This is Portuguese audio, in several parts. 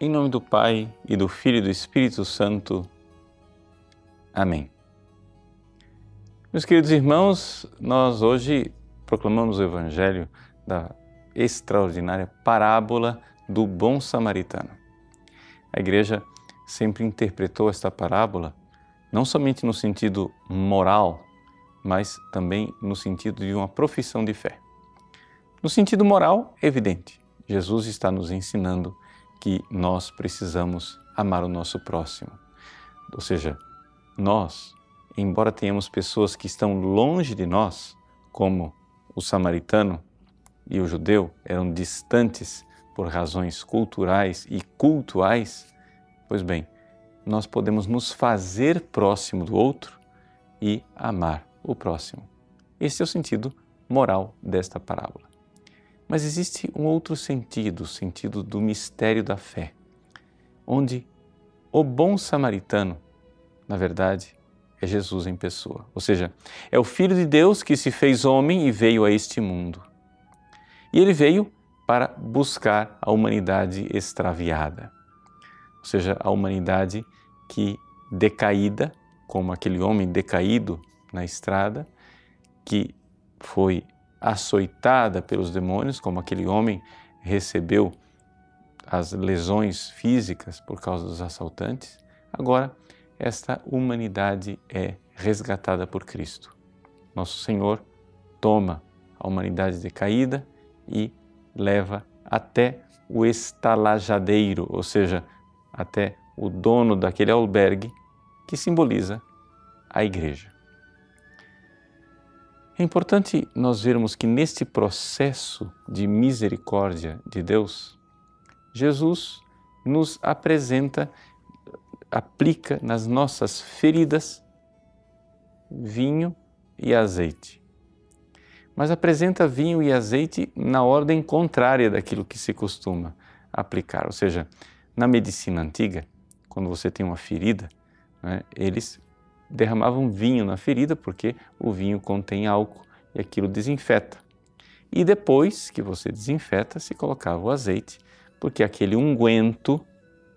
Em nome do Pai e do Filho e do Espírito Santo. Amém. Meus queridos irmãos, nós hoje proclamamos o Evangelho da extraordinária parábola do bom samaritano. A igreja sempre interpretou esta parábola não somente no sentido moral, mas também no sentido de uma profissão de fé. No sentido moral, evidente, Jesus está nos ensinando que nós precisamos amar o nosso próximo. Ou seja, nós, embora tenhamos pessoas que estão longe de nós, como o samaritano e o judeu eram distantes por razões culturais e cultuais, pois bem, nós podemos nos fazer próximo do outro e amar o próximo. Esse é o sentido moral desta parábola. Mas existe um outro sentido, o sentido do mistério da fé, onde o bom samaritano, na verdade, é Jesus em pessoa. Ou seja, é o Filho de Deus que se fez homem e veio a este mundo. E ele veio para buscar a humanidade extraviada. Ou seja, a humanidade que decaída, como aquele homem decaído na estrada, que foi açoitada pelos demônios, como aquele homem recebeu as lesões físicas por causa dos assaltantes, agora esta humanidade é resgatada por Cristo. Nosso Senhor toma a humanidade decaída e leva até o estalajadeiro, ou seja, até o dono daquele albergue que simboliza a igreja. É importante nós vermos que neste processo de misericórdia de Deus, Jesus nos apresenta, aplica nas nossas feridas vinho e azeite. Mas apresenta vinho e azeite na ordem contrária daquilo que se costuma aplicar. Ou seja, na medicina antiga, quando você tem uma ferida, né, eles derramavam vinho na ferida, porque o vinho contém álcool e aquilo desinfeta. E depois que você desinfeta, se colocava o azeite, porque aquele unguento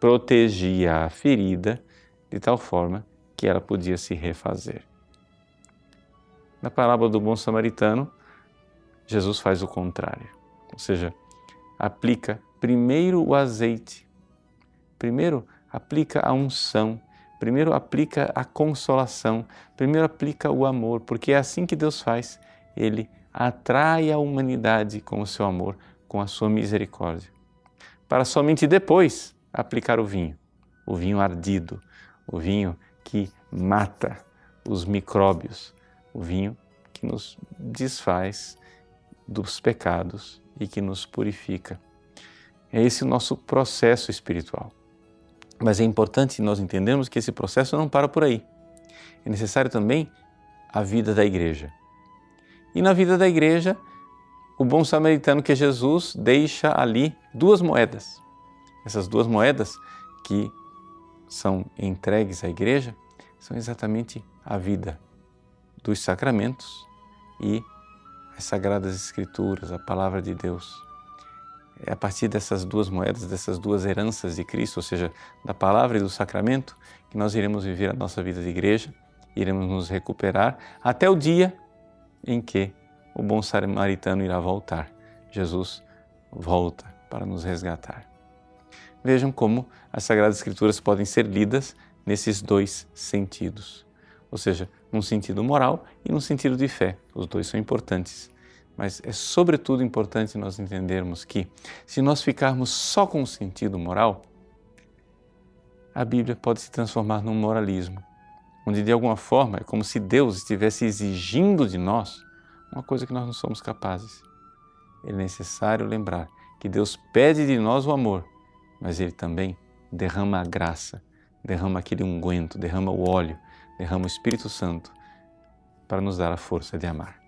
protegia a ferida de tal forma que ela podia se refazer. Na parábola do bom samaritano, Jesus faz o contrário, ou seja, aplica primeiro o azeite, primeiro aplica a unção, Primeiro aplica a consolação, primeiro aplica o amor, porque é assim que Deus faz. Ele atrai a humanidade com o seu amor, com a sua misericórdia, para somente depois aplicar o vinho, o vinho ardido, o vinho que mata os micróbios, o vinho que nos desfaz dos pecados e que nos purifica. É esse o nosso processo espiritual. Mas é importante nós entendermos que esse processo não para por aí. É necessário também a vida da igreja. E na vida da igreja, o bom samaritano que é Jesus deixa ali duas moedas. Essas duas moedas que são entregues à igreja são exatamente a vida dos sacramentos e as sagradas escrituras, a palavra de Deus a partir dessas duas moedas, dessas duas heranças de Cristo, ou seja, da palavra e do sacramento, que nós iremos viver a nossa vida de igreja, iremos nos recuperar até o dia em que o bom samaritano irá voltar. Jesus volta para nos resgatar. Vejam como as Sagradas Escrituras podem ser lidas nesses dois sentidos, ou seja, num sentido moral e num sentido de fé. Os dois são importantes. Mas é sobretudo importante nós entendermos que, se nós ficarmos só com o sentido moral, a Bíblia pode se transformar num moralismo, onde de alguma forma é como se Deus estivesse exigindo de nós uma coisa que nós não somos capazes. É necessário lembrar que Deus pede de nós o amor, mas Ele também derrama a graça, derrama aquele unguento, derrama o óleo, derrama o Espírito Santo para nos dar a força de amar.